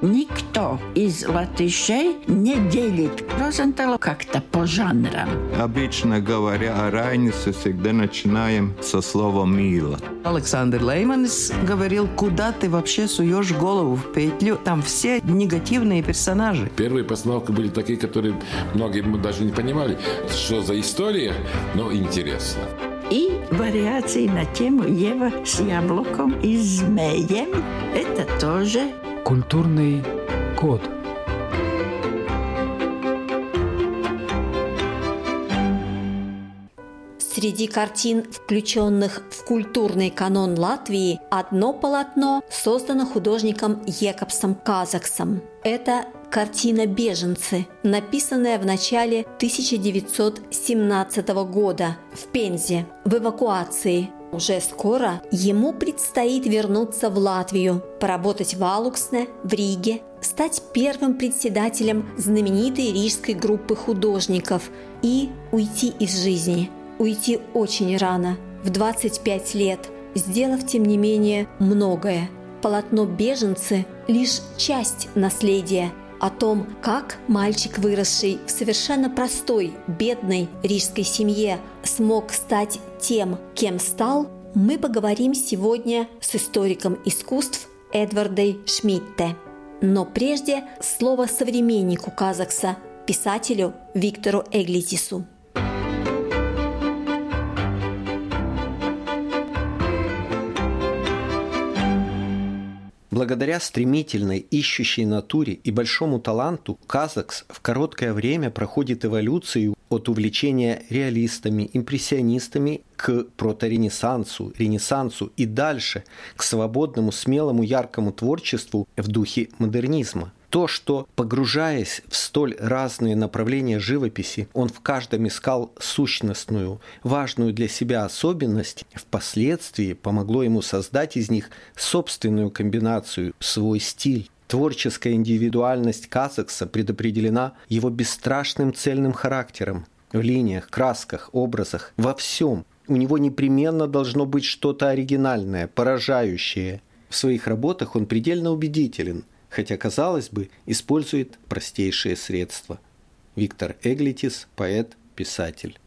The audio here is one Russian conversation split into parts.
Никто из латышей не делит Розентала как-то по жанрам. Обычно говоря о Райнисе, всегда начинаем со слова «мило». Александр Лейманс говорил, куда ты вообще суешь голову в петлю, там все негативные персонажи. Первые постановки были такие, которые многие даже не понимали, что за история, но интересно и вариации на тему Ева с яблоком и змеем. Это тоже культурный код. Среди картин, включенных в культурный канон Латвии, одно полотно создано художником Екобсом Казаксом. Это картина «Беженцы», написанная в начале 1917 года в Пензе в эвакуации. Уже скоро ему предстоит вернуться в Латвию, поработать в Алуксне, в Риге, стать первым председателем знаменитой рижской группы художников и уйти из жизни. Уйти очень рано, в 25 лет, сделав, тем не менее, многое. Полотно «Беженцы» – лишь часть наследия – о том, как мальчик, выросший в совершенно простой, бедной рижской семье, смог стать тем, кем стал, мы поговорим сегодня с историком искусств Эдвардой Шмидте. Но прежде слово современнику Казакса, писателю Виктору Эглитису. Благодаря стремительной, ищущей натуре и большому таланту, Казакс в короткое время проходит эволюцию от увлечения реалистами, импрессионистами к проторенессансу, ренессансу и дальше к свободному, смелому, яркому творчеству в духе модернизма то, что, погружаясь в столь разные направления живописи, он в каждом искал сущностную, важную для себя особенность, впоследствии помогло ему создать из них собственную комбинацию, свой стиль. Творческая индивидуальность Казакса предопределена его бесстрашным цельным характером. В линиях, красках, образах, во всем. У него непременно должно быть что-то оригинальное, поражающее. В своих работах он предельно убедителен – хотя, казалось бы, использует простейшие средства. Виктор Эглитис, поэт, писатель.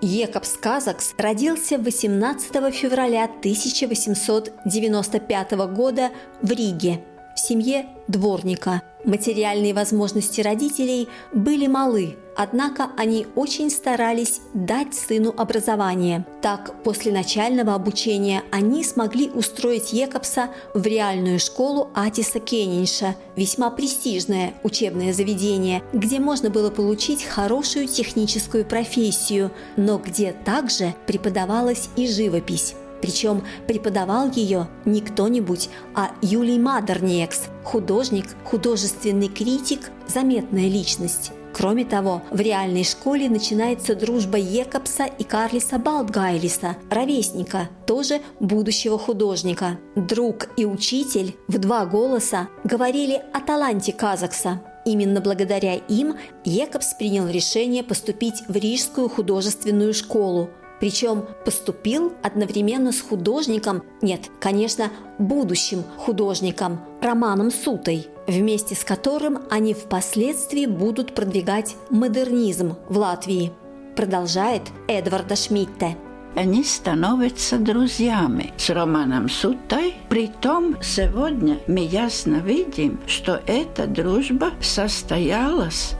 Екобс Казакс родился 18 февраля 1895 года в Риге в семье дворника. Материальные возможности родителей были малы, однако они очень старались дать сыну образование. Так, после начального обучения они смогли устроить Екобса в реальную школу Атиса Кеннинша, весьма престижное учебное заведение, где можно было получить хорошую техническую профессию, но где также преподавалась и живопись. Причем преподавал ее не кто-нибудь, а Юлий Мадерниекс, художник, художественный критик, заметная личность. Кроме того, в реальной школе начинается дружба Екобса и Карлиса Балдгайлиса, ровесника, тоже будущего художника. Друг и учитель в два голоса говорили о таланте Казакса. Именно благодаря им Екобс принял решение поступить в Рижскую художественную школу – причем поступил одновременно с художником, нет, конечно, будущим художником Романом Сутой, вместе с которым они впоследствии будут продвигать модернизм в Латвии. Продолжает Эдварда Шмидте они становятся друзьями с Романом Сутой. Притом сегодня мы ясно видим, что эта дружба состоялась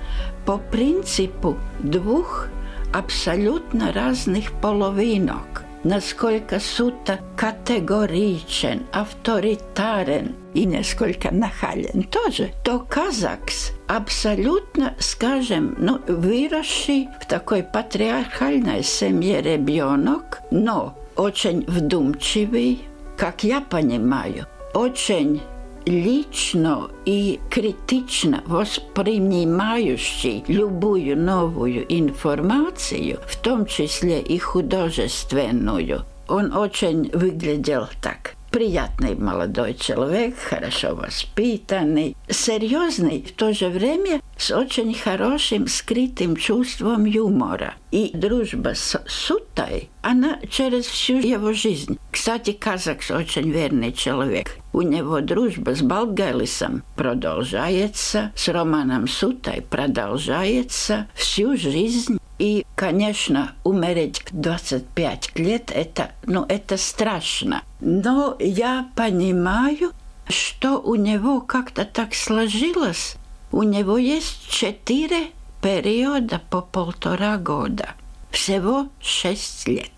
по принципу двух абсолютно разных половинок. Насколько Сута категоричен, авторитарен и несколько нахален тоже, то Казакс абсолютно, скажем, ну, выросший в такой патриархальной семье ребенок, но очень вдумчивый, как я понимаю, очень лично и критично воспринимающий любую новую информацию, в том числе и художественную. Он очень выглядел так приятный молодой человек, хорошо воспитанный. серьезный, в то же время с очень хорошим скрытым чувством юмора. И дружба с Сутой, она через всю его жизнь. Кстати, Казакс очень верный человек. У него дружба с Балгалисом продолжается, с Романом Сутой продолжается всю жизнь. И, конечно, умереть в 25 лет, это, ну, это страшно. Но я понимаю, что у него как-то так сложилось. У него есть четыре периода по полтора года. Всего шесть лет.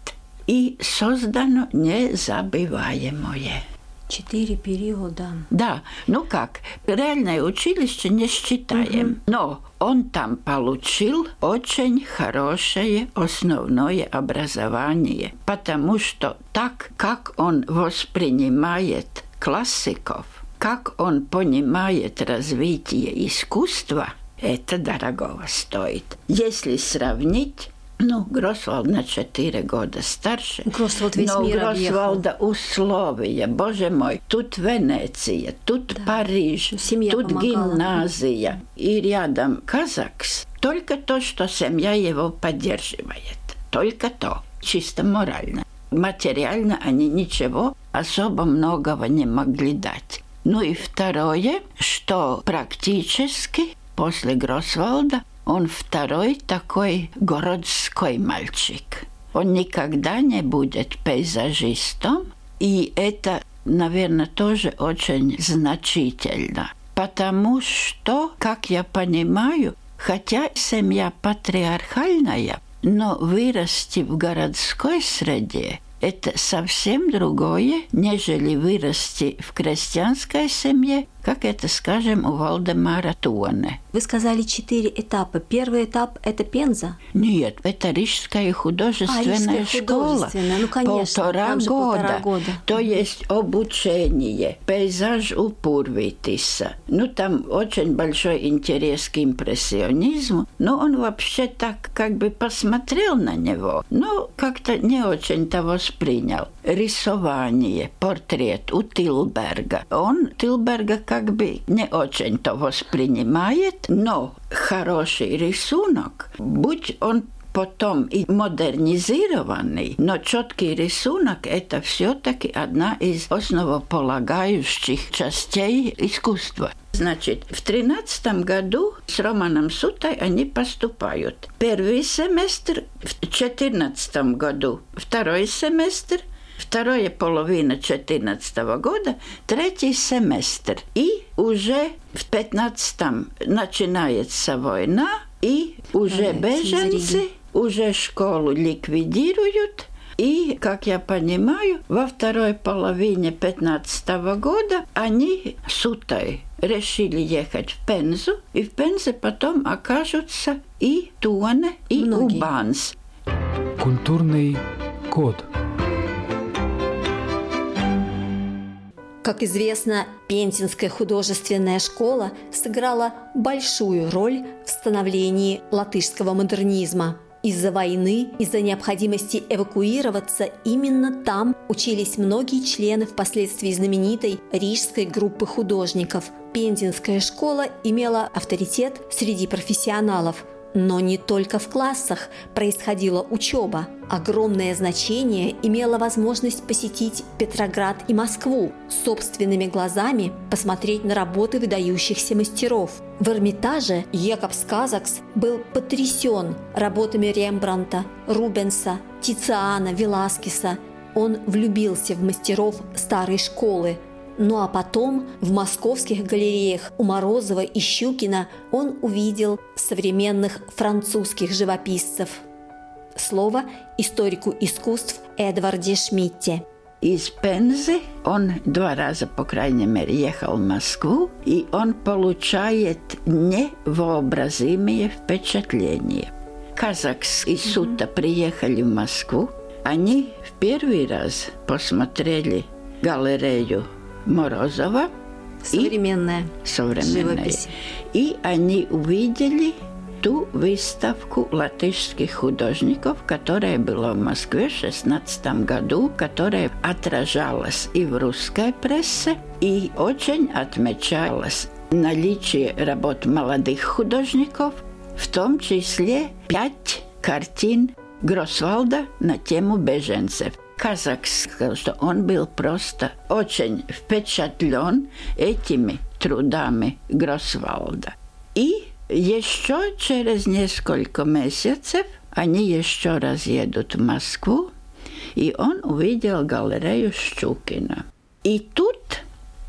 И создано незабываемое. Четыре периода. Да, ну как, реальное училище не считаем, угу. но он там получил очень хорошее основное образование, потому что так, как он воспринимает классиков, как он понимает развитие искусства, это дорого стоит. Если сравнить ну, Гросвалд на 4 года старше. Гросвалд весь но мир Гросвалда условия, боже мой, тут Венеция, тут да. Париж, Семья тут помогала. гимназия и рядом Казакс. Только то, что семья его поддерживает. Только то, чисто морально. Материально они ничего особо многого не могли дать. Ну и второе, что практически после Гросвалда он второй такой городской мальчик. Он никогда не будет пейзажистом, и это, наверное, тоже очень значительно. Потому что, как я понимаю, хотя семья патриархальная, но вырасти в городской среде это совсем другое, нежели вырасти в крестьянской семье, как это, скажем, у Валдемара Туане. Вы сказали четыре этапа. Первый этап – это Пенза? Нет, это Рижская художественная а, школа. Художественная. Ну, конечно, полтора, года. полтора года. То есть обучение, пейзаж у Пурвитиса. Ну, там очень большой интерес к импрессионизму. Но он вообще так как бы посмотрел на него, но как-то не очень того воспринял. Рисование, портрет у Тилберга. Он Тилберга как бы не очень-то воспринимает, но хороший рисунок, будь он потом и модернизированный, но четкий рисунок – это все-таки одна из основополагающих частей искусства. Значит, в тринадцатом году с Романом Сутой они поступают. Первый семестр в четырнадцатом году, второй семестр вторая половина 2014 года, третий семестр. И уже в 15 начинается война, и уже беженцы, уже школу ликвидируют, и, как я понимаю, во второй половине 15 года они с Утой решили ехать в Пензу, и в Пензе потом окажутся и Туане, и Многие. Убанс. Культурный код. Как известно, Пензенская художественная школа сыграла большую роль в становлении латышского модернизма. Из-за войны, из-за необходимости эвакуироваться, именно там учились многие члены впоследствии знаменитой рижской группы художников. Пензенская школа имела авторитет среди профессионалов – но не только в классах происходила учеба. Огромное значение имела возможность посетить Петроград и Москву, собственными глазами посмотреть на работы выдающихся мастеров. В Эрмитаже Якобс Казакс был потрясен работами Рембранта, Рубенса, Тициана, Веласкеса. Он влюбился в мастеров старой школы – ну а потом в московских галереях у Морозова и Щукина он увидел современных французских живописцев. Слово историку искусств Эдварде Шмидте. Из Пензы он два раза, по крайней мере, ехал в Москву, и он получает невообразимые впечатления. Казакс и Сута приехали в Москву. Они в первый раз посмотрели галерею Морозова. Современная. И, современная. Живопись. И они увидели ту выставку латышских художников, которая была в Москве в 16 году, которая отражалась и в русской прессе, и очень отмечалась наличие работ молодых художников, в том числе пять картин Гросвалда на тему беженцев. Казак сказал, что он был просто очень впечатлен этими трудами Гросвалда. И еще через несколько месяцев они еще раз едут в Москву, и он увидел галерею Щукина. И тут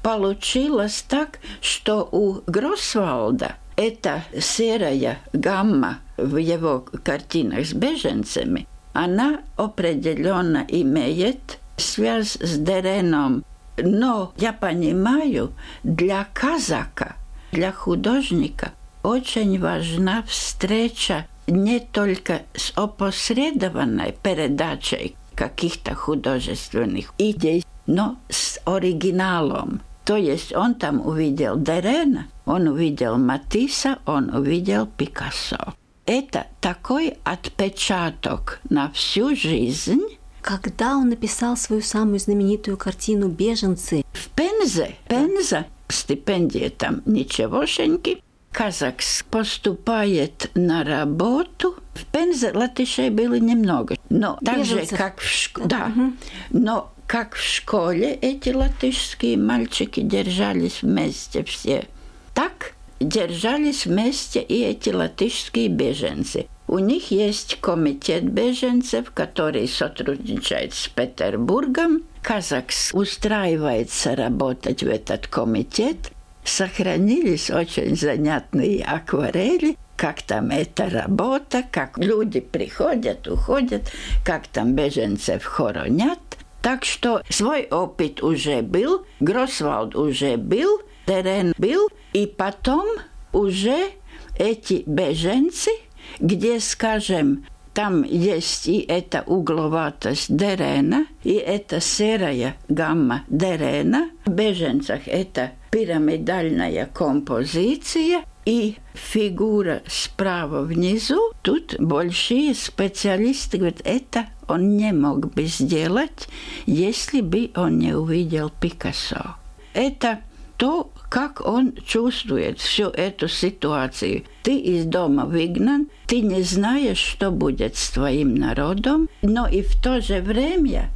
получилось так, что у Гросвалда эта серая гамма в его картинах с беженцами, она определенно имеет связь с Дереном. Но я понимаю, для казака, для художника очень важна встреча не только с опосредованной передачей каких-то художественных идей, но с оригиналом. То есть он там увидел Дерена, он увидел Матисса, он увидел Пикассо. Это такой отпечаток на всю жизнь. Когда он написал свою самую знаменитую картину «Беженцы»? В Пензе. Пенза. Стипендия там ничегошеньки. Казак поступает на работу. В Пензе латышей было немного. Но так же, как в школе. Да. Угу. Но как в школе эти латышские мальчики держались вместе все. Так держались вместе и эти латышские беженцы. У них есть комитет беженцев, который сотрудничает с Петербургом. Казакс устраивается работать в этот комитет. Сохранились очень занятные акварели, как там эта работа, как люди приходят, уходят, как там беженцев хоронят. Так что свой опыт уже был, Гросвалд уже был, Терен был, и потом уже эти беженцы, где, скажем, там есть и эта угловатость Дерена, и эта серая гамма Дерена. В беженцах это пирамидальная композиция, и фигура справа внизу, тут большие специалисты говорят, это он не мог бы сделать, если бы он не увидел Пикассо. Это то, как он чувствует всю эту ситуацию. Ты из дома выгнан, ты не знаешь, что будет с твоим народом, но и в то же время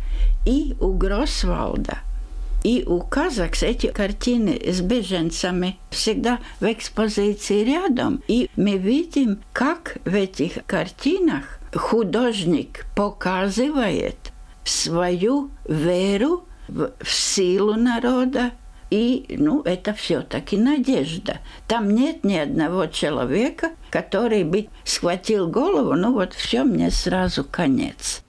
и у Гросвалда – и у Казакс эти картины с беженцами всегда в экспозиции рядом. И мы видим, как в этих картинах художник показывает свою веру в силу народа, и, ну, это все-таки надежда. Там нет ни одного человека, который бы схватил голову, ну вот все, мне сразу конец.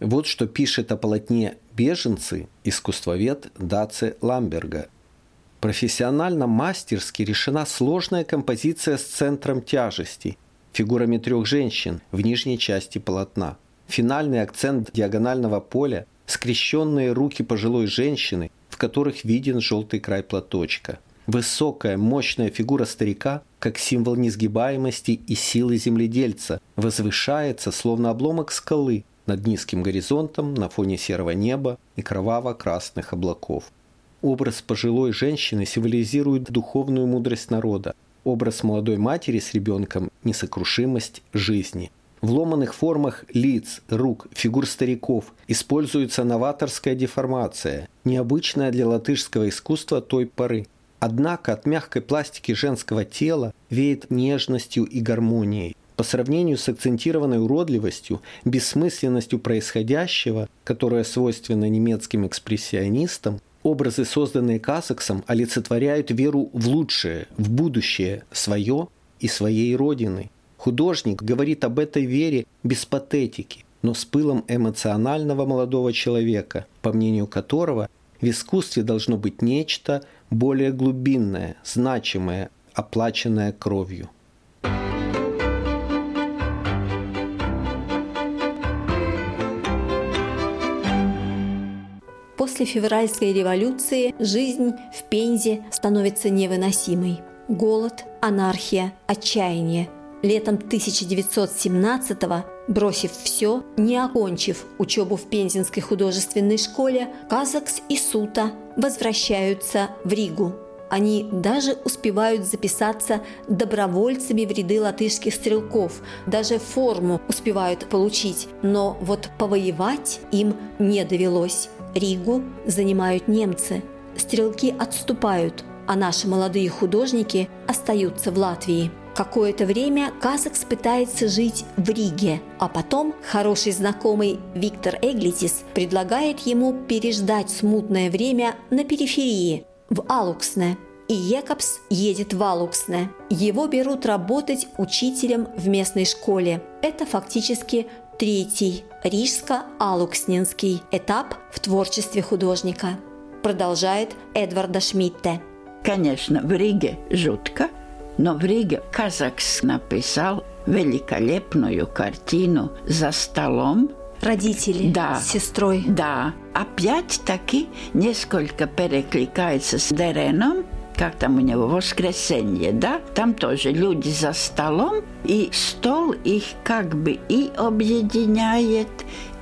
Вот что пишет о полотне «Беженцы» искусствовед Даце Ламберга. Профессионально мастерски решена сложная композиция с центром тяжести, фигурами трех женщин в нижней части полотна. Финальный акцент диагонального поля – скрещенные руки пожилой женщины, в которых виден желтый край платочка. Высокая, мощная фигура старика, как символ несгибаемости и силы земледельца, возвышается, словно обломок скалы, над низким горизонтом на фоне серого неба и кроваво-красных облаков. Образ пожилой женщины символизирует духовную мудрость народа, образ молодой матери с ребенком – несокрушимость жизни. В ломаных формах лиц, рук, фигур стариков используется новаторская деформация, необычная для латышского искусства той поры. Однако от мягкой пластики женского тела веет нежностью и гармонией. По сравнению с акцентированной уродливостью, бессмысленностью происходящего, которая свойственна немецким экспрессионистам, образы, созданные Казаксом, олицетворяют веру в лучшее, в будущее, свое и своей родины. Художник говорит об этой вере без патетики, но с пылом эмоционального молодого человека, по мнению которого в искусстве должно быть нечто более глубинное, значимое, оплаченное кровью. После февральской революции жизнь в Пензе становится невыносимой. Голод, анархия, отчаяние. Летом 1917-го Бросив все, не окончив учебу в Пензенской художественной школе, Казакс и Сута возвращаются в Ригу. Они даже успевают записаться добровольцами в ряды латышских стрелков, даже форму успевают получить, но вот повоевать им не довелось. Ригу занимают немцы. Стрелки отступают, а наши молодые художники остаются в Латвии. Какое-то время Казакс пытается жить в Риге, а потом хороший знакомый Виктор Эглитис предлагает ему переждать смутное время на периферии, в Алуксне. И Екобс едет в Алуксне. Его берут работать учителем в местной школе. Это фактически третий рижско-алуксненский этап в творчестве художника. Продолжает Эдварда Шмидте. Конечно, в Риге жутко, но в Риге Казакс написал великолепную картину «За столом». Родители Да. с сестрой. Да, опять-таки несколько перекликается с Дереном, как там у него, воскресенье, да? Там тоже люди за столом, и стол их как бы и объединяет,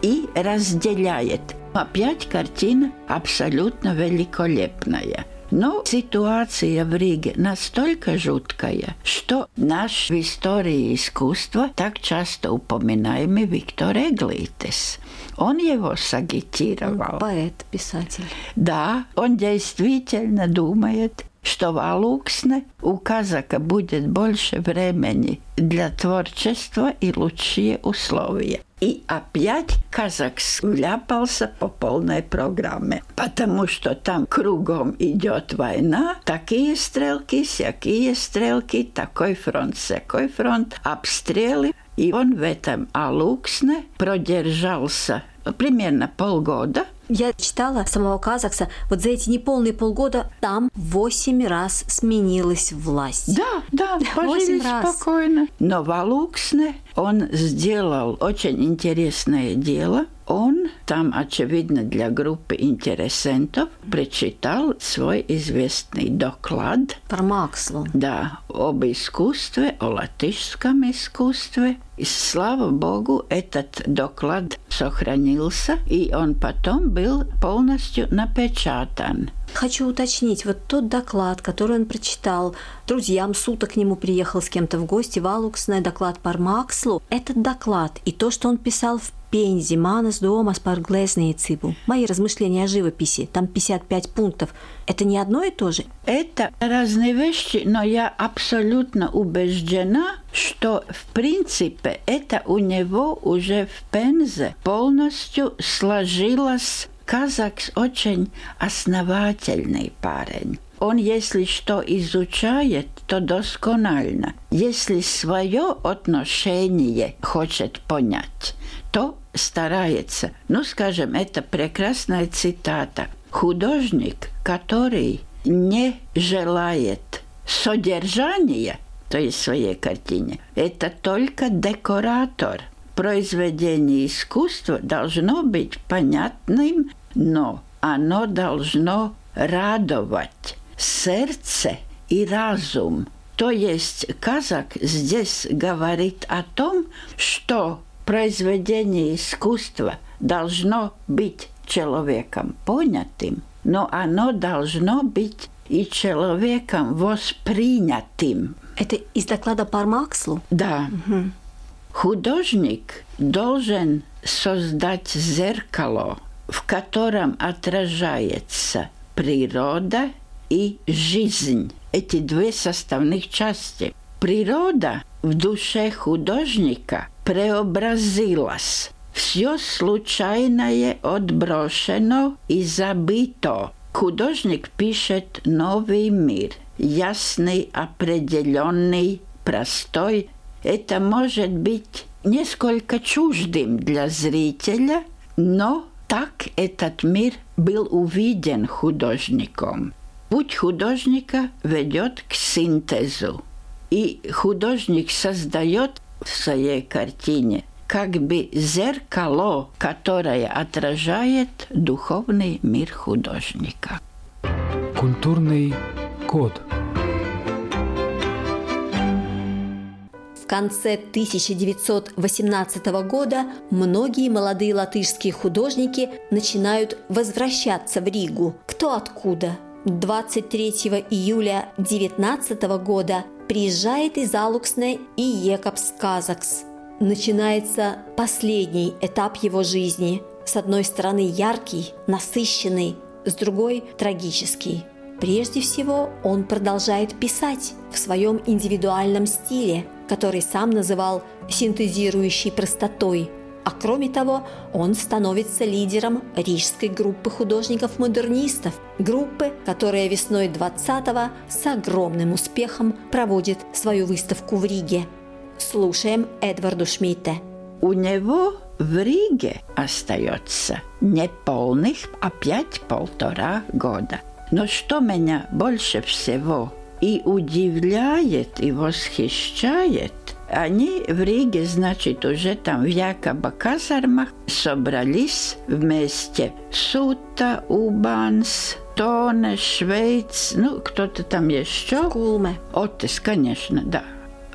и разделяет. Опять картина абсолютно великолепная. Но ситуация в Риге настолько жуткая, что наш в истории искусства так часто упоминаемый Виктор Эглитес. Он его сагитировал. Поэт, писатель. Да, он действительно думает, что в Алуксне у казака будет больше времени для творчества и лучшие условия. И опять казак вляпался по полной программе, потому что там кругом идет война, такие стрелки, всякие стрелки, такой фронт, всякой фронт, обстрелы. И он в этом Алуксне продержался примерно полгода, Я читала самого Казакса, вот за эти неполные полгода там восемь раз сменилась власть. Да, да, пожили раз. спокойно. Но в Алуксне он сделал очень интересное дело. Он там, очевидно, для группы интересентов прочитал свой известный доклад Про Макслу. да, об искусстве, о латышском искусстве. И слава богу, этот доклад сохранился, и он потом был полностью напечатан. Хочу уточнить, вот тот доклад, который он прочитал, друзьям Сута к нему приехал с кем-то в гости, в Алуксне, доклад по Макслу, этот доклад и то, что он писал в Пензе, Манас дома par glezniecību. Мои размышления о живописи, там 55 пунктов. Это не одно и то же? Это разные вещи, но я абсолютно убеждена, что в принципе это у него уже в Пензе полностью сложилось. Казакс очень основательный парень. Он, если что изучает, то досконально. Если свое отношение хочет понять, то старается. Ну, скажем, это прекрасная цитата. Художник, который не желает содержания, то есть своей картине, это только декоратор. Произведение искусства должно быть понятным, но оно должно радовать сердце и разум. То есть казак здесь говорит о том, что произведение искусства должно быть человеком понятым, но оно должно быть и человеком воспринятым. Это из доклада по? Да. Художник должен создать зеркало, в котором отражается природа и жизнь. Эти две составных части. Природа в душе художника преобразилась. Все случайное отброшено и забыто. Художник пишет новый мир, ясный, определенный, простой. Это может быть несколько чуждым для зрителя, но так этот мир был увиден художником. Путь художника ведет к синтезу. И художник создает в своей картине как бы зеркало, которое отражает духовный мир художника. Культурный код. Конце 1918 года многие молодые латышские художники начинают возвращаться в Ригу. Кто откуда? 23 июля 19 года приезжает из Алуксне и Екобс Казакс. Начинается последний этап его жизни. С одной стороны яркий, насыщенный, с другой – трагический. Прежде всего, он продолжает писать в своем индивидуальном стиле, который сам называл синтезирующей простотой. А кроме того, он становится лидером рижской группы художников-модернистов, группы, которая весной 20-го с огромным успехом проводит свою выставку в Риге. Слушаем Эдварду Шмидте. У него в Риге остается не полных, опять полтора года. Но что меня больше всего и удивляет, и восхищает, они в Риге, значит, уже там в Якоба казармах собрались вместе. Сута, Убанс, Тоне, Швейц, ну, кто-то там еще. Кулме. Отис, конечно, да.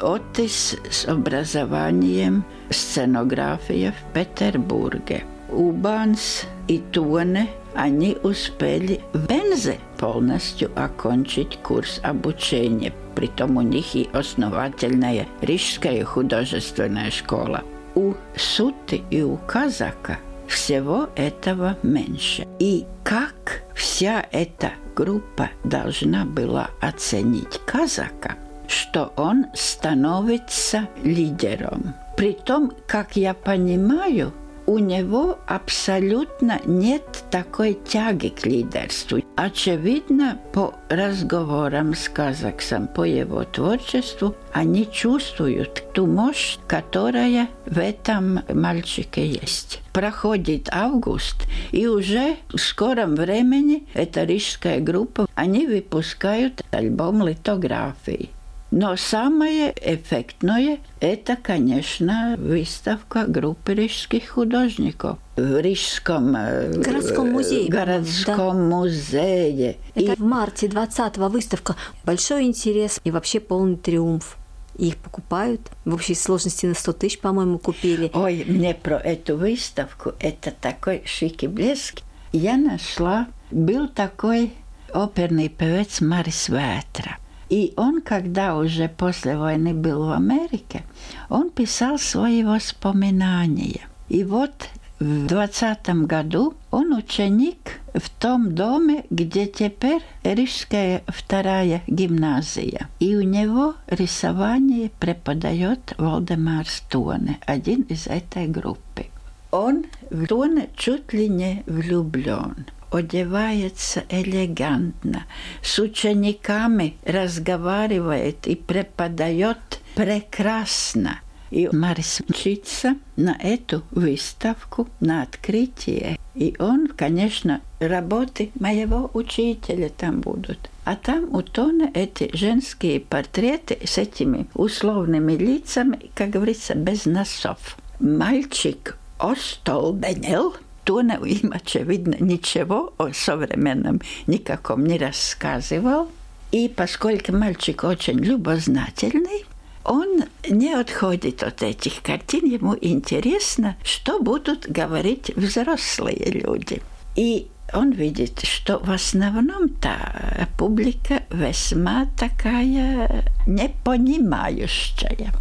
Otis с образованием сценография в Петербурге. Убанс и Туне они успели в Бензе полностью окончить курс обучения. Притом у них и основательная Рижская художественная школа. У Суты и у Казака всего этого меньше. И как вся эта группа должна была оценить Казака – что он становится лидером. При том, как я понимаю, у него абсолютно нет такой тяги к лидерству. Очевидно, по разговорам с Казаксом, по его творчеству, они чувствуют ту мощь, которая в этом мальчике есть. Проходит август, и уже в скором времени эта рижская группа, они выпускают альбом литографии. Но самое эффектное – это, конечно, выставка группы рижских художников в Рижском э, городском музее. Городском да. музее. Это и... в марте 20-го выставка. Большой интерес и вообще полный триумф. Их покупают. В общей сложности на 100 тысяч, по-моему, купили. Ой, мне про эту выставку, это такой шик и блеск. Я нашла, был такой оперный певец Марис Ветра – и он, когда уже после войны был в Америке, он писал свои воспоминания. И вот в двадцатом году он ученик в том доме, где теперь Рижская вторая гимназия. И у него рисование преподает Валдемар Стоне, один из этой группы. Он в Тоне чуть ли не влюблен одевается элегантно, с учениками разговаривает и преподает прекрасно. И Марис мчится на эту выставку, на открытие. И он, конечно, работы моего учителя там будут. А там у Тона эти женские портреты с этими условными лицами, как говорится, без носов. Мальчик остолбенел – Туна им, очевидно, ничего о современном никаком не рассказывал. И поскольку мальчик очень любознательный, он не отходит от этих картин, ему интересно, что будут говорить взрослые люди. И он видит, что в основном та публика весьма такая непонимающая.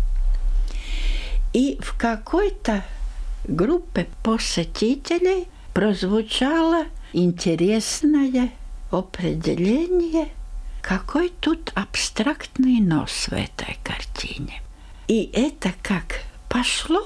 И в какой-то группе посетителей прозвучало интересное определение, какой тут абстрактный нос в этой картине. И это как пошло,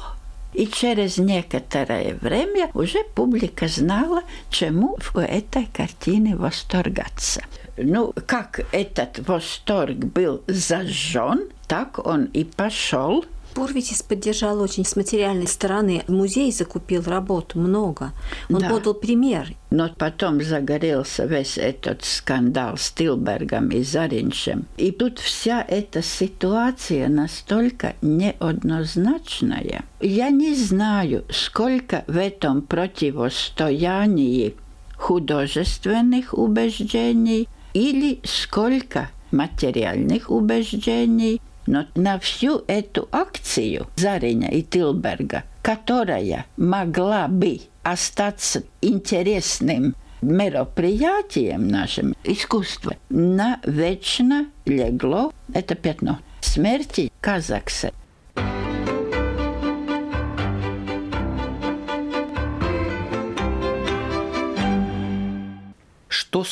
и через некоторое время уже публика знала, чему в этой картине восторгаться. Ну, как этот восторг был зажжен, так он и пошел Пурвитис поддержал очень с материальной стороны. Музей закупил работу много. Он да. подал пример. Но потом загорелся весь этот скандал с Тилбергом и Заринчем. И тут вся эта ситуация настолько неоднозначная. Я не знаю, сколько в этом противостоянии художественных убеждений или сколько материальных убеждений Но на всю эту акцию Зариня и Тилберга, которая могла бы остаться интересным мероприятием нашим искусства, навечно легло это пятно смерти Казакса.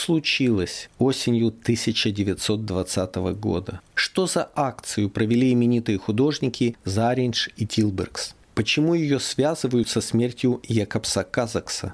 случилось осенью 1920 года? Что за акцию провели именитые художники Заринж и Тилбергс? Почему ее связывают со смертью Якобса Казакса?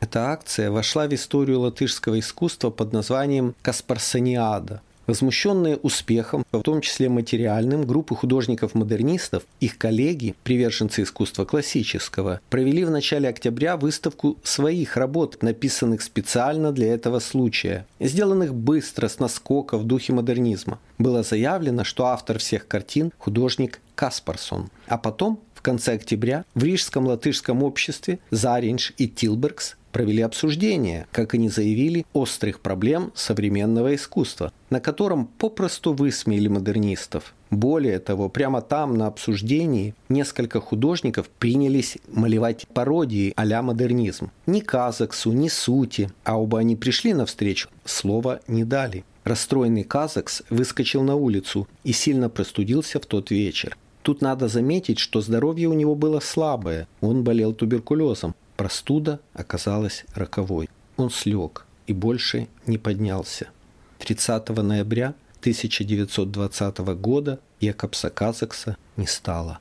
Эта акция вошла в историю латышского искусства под названием «Каспарсаниада», Возмущенные успехом, в том числе материальным, группы художников-модернистов, их коллеги, приверженцы искусства классического, провели в начале октября выставку своих работ, написанных специально для этого случая, сделанных быстро, с наскока, в духе модернизма. Было заявлено, что автор всех картин – художник Каспарсон. А потом, в конце октября, в Рижском латышском обществе Заринж и Тилбергс провели обсуждение, как они заявили, острых проблем современного искусства, на котором попросту высмеяли модернистов. Более того, прямо там, на обсуждении, несколько художников принялись малевать пародии а модернизм. Ни Казаксу, ни Сути, а оба они пришли навстречу, слова не дали. Расстроенный Казакс выскочил на улицу и сильно простудился в тот вечер. Тут надо заметить, что здоровье у него было слабое. Он болел туберкулезом, Простуда оказалась роковой. Он слег и больше не поднялся. 30 ноября 1920 года Якобса Казакса не стало.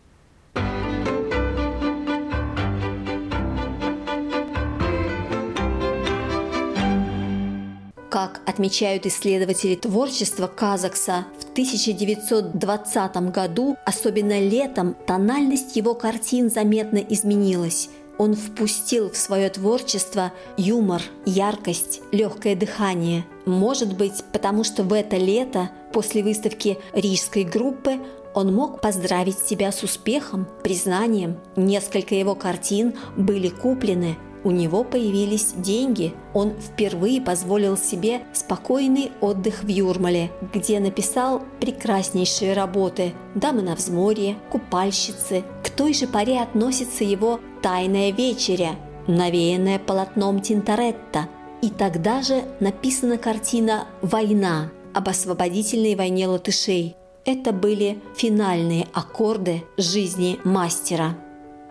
Как отмечают исследователи творчества Казакса, в 1920 году, особенно летом, тональность его картин заметно изменилась – он впустил в свое творчество юмор, яркость, легкое дыхание. Может быть, потому что в это лето, после выставки рижской группы, он мог поздравить себя с успехом, признанием. Несколько его картин были куплены – у него появились деньги. Он впервые позволил себе спокойный отдых в Юрмале, где написал прекраснейшие работы «Дамы на взморье», «Купальщицы». К той же паре относится его «Тайная вечеря», навеянная полотном Тинторетта. И тогда же написана картина «Война» об освободительной войне латышей. Это были финальные аккорды жизни мастера.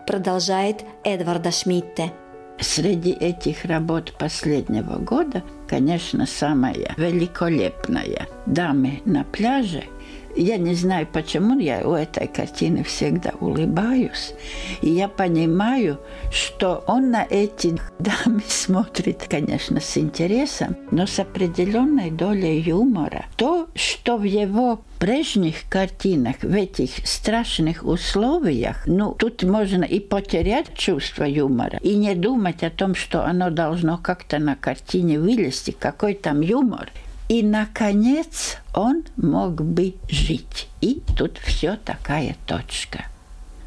Продолжает Эдварда Шмидте. Среди этих работ последнего года, конечно, самая великолепная «Дамы на пляже» Я не знаю, почему я у этой картины всегда улыбаюсь. И я понимаю, что он на эти дамы смотрит, конечно, с интересом, но с определенной долей юмора. То, что в его прежних картинах, в этих страшных условиях, ну, тут можно и потерять чувство юмора, и не думать о том, что оно должно как-то на картине вылезти, какой там юмор. И, наконец, он мог бы жить. И тут все такая точка.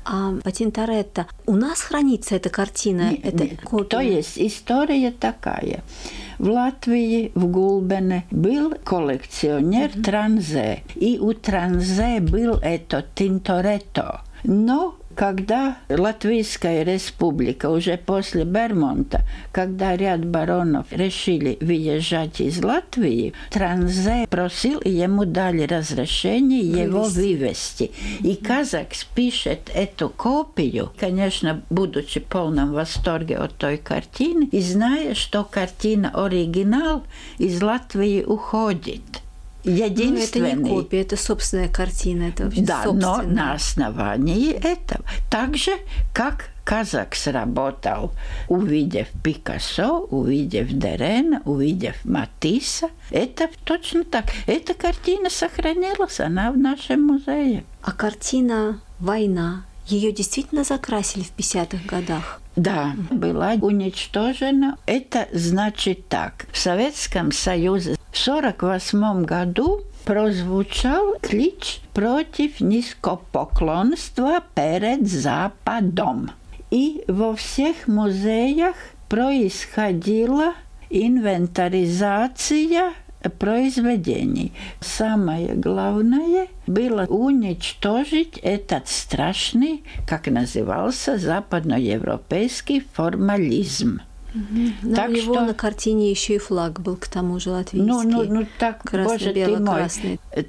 А Патинторетто, у нас хранится эта картина? Не, это не, То есть история такая. В Латвии, в Гулбене, был коллекционер mm-hmm. Транзе. И у Транзе был это Тинторетто. Но когда Латвийская республика уже после Бермонта, когда ряд баронов решили выезжать из Латвии, Транзе просил, и ему дали разрешение его вывести. И казак пишет эту копию, конечно, будучи в полном восторге от той картины, и зная, что картина оригинал из Латвии уходит единственный. Ну, это не копия, это собственная картина. Это вообще да, но на основании этого. Так же, как Казак сработал, увидев Пикассо, увидев Дерена, увидев Матисса. Это точно так. Эта картина сохранилась, она в нашем музее. А картина «Война» ее действительно закрасили в 50-х годах? Да, была уничтожена. Это значит так. В Советском Союзе в 1948 году прозвучал клич против низкопоклонства перед Западом. И во всех музеях происходила инвентаризация произведений. Самое главное было уничтожить этот страшный, как назывался, западноевропейский формализм. Угу. Так его что... на картине еще и флаг был, к тому же латвийский. Ну, ну, ну так, боже ты мой.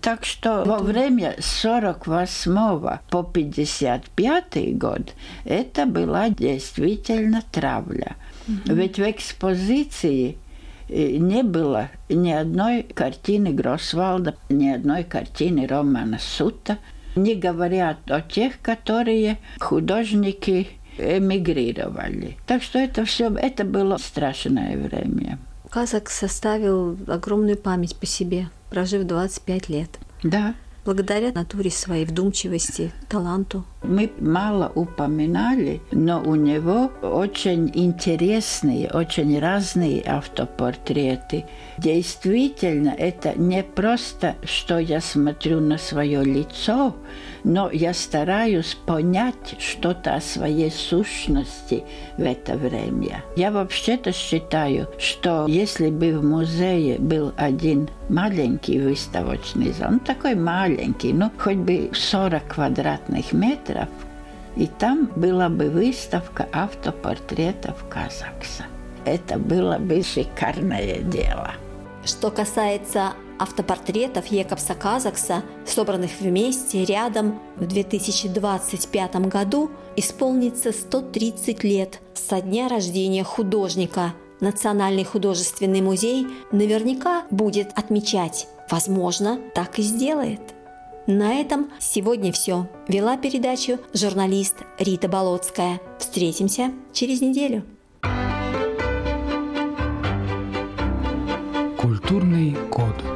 Так что это... во время 48 по 55 год это была действительно травля. Угу. Ведь в экспозиции не было ни одной картины Гросвалда, ни одной картины Романа Сута, не говоря о тех, которые художники эмигрировали. Так что это все, это было страшное время. Казак составил огромную память по себе, прожив 25 лет. Да. Благодаря натуре своей вдумчивости, таланту. Мы мало упоминали, но у него очень интересные, очень разные автопортреты. Действительно, это не просто, что я смотрю на свое лицо, но я стараюсь понять что-то о своей сущности в это время. Я вообще-то считаю, что если бы в музее был один маленький выставочный зал, ну такой маленький, ну хоть бы 40 квадратных метров, и там была бы выставка автопортретов Казакса. Это было бы шикарное дело. Что касается автопортретов Екобса Казакса, собранных вместе, рядом, в 2025 году исполнится 130 лет со дня рождения художника. Национальный художественный музей наверняка будет отмечать. Возможно, так и сделает. На этом сегодня все. Вела передачу журналист Рита Болотская. Встретимся через неделю. Культурный код.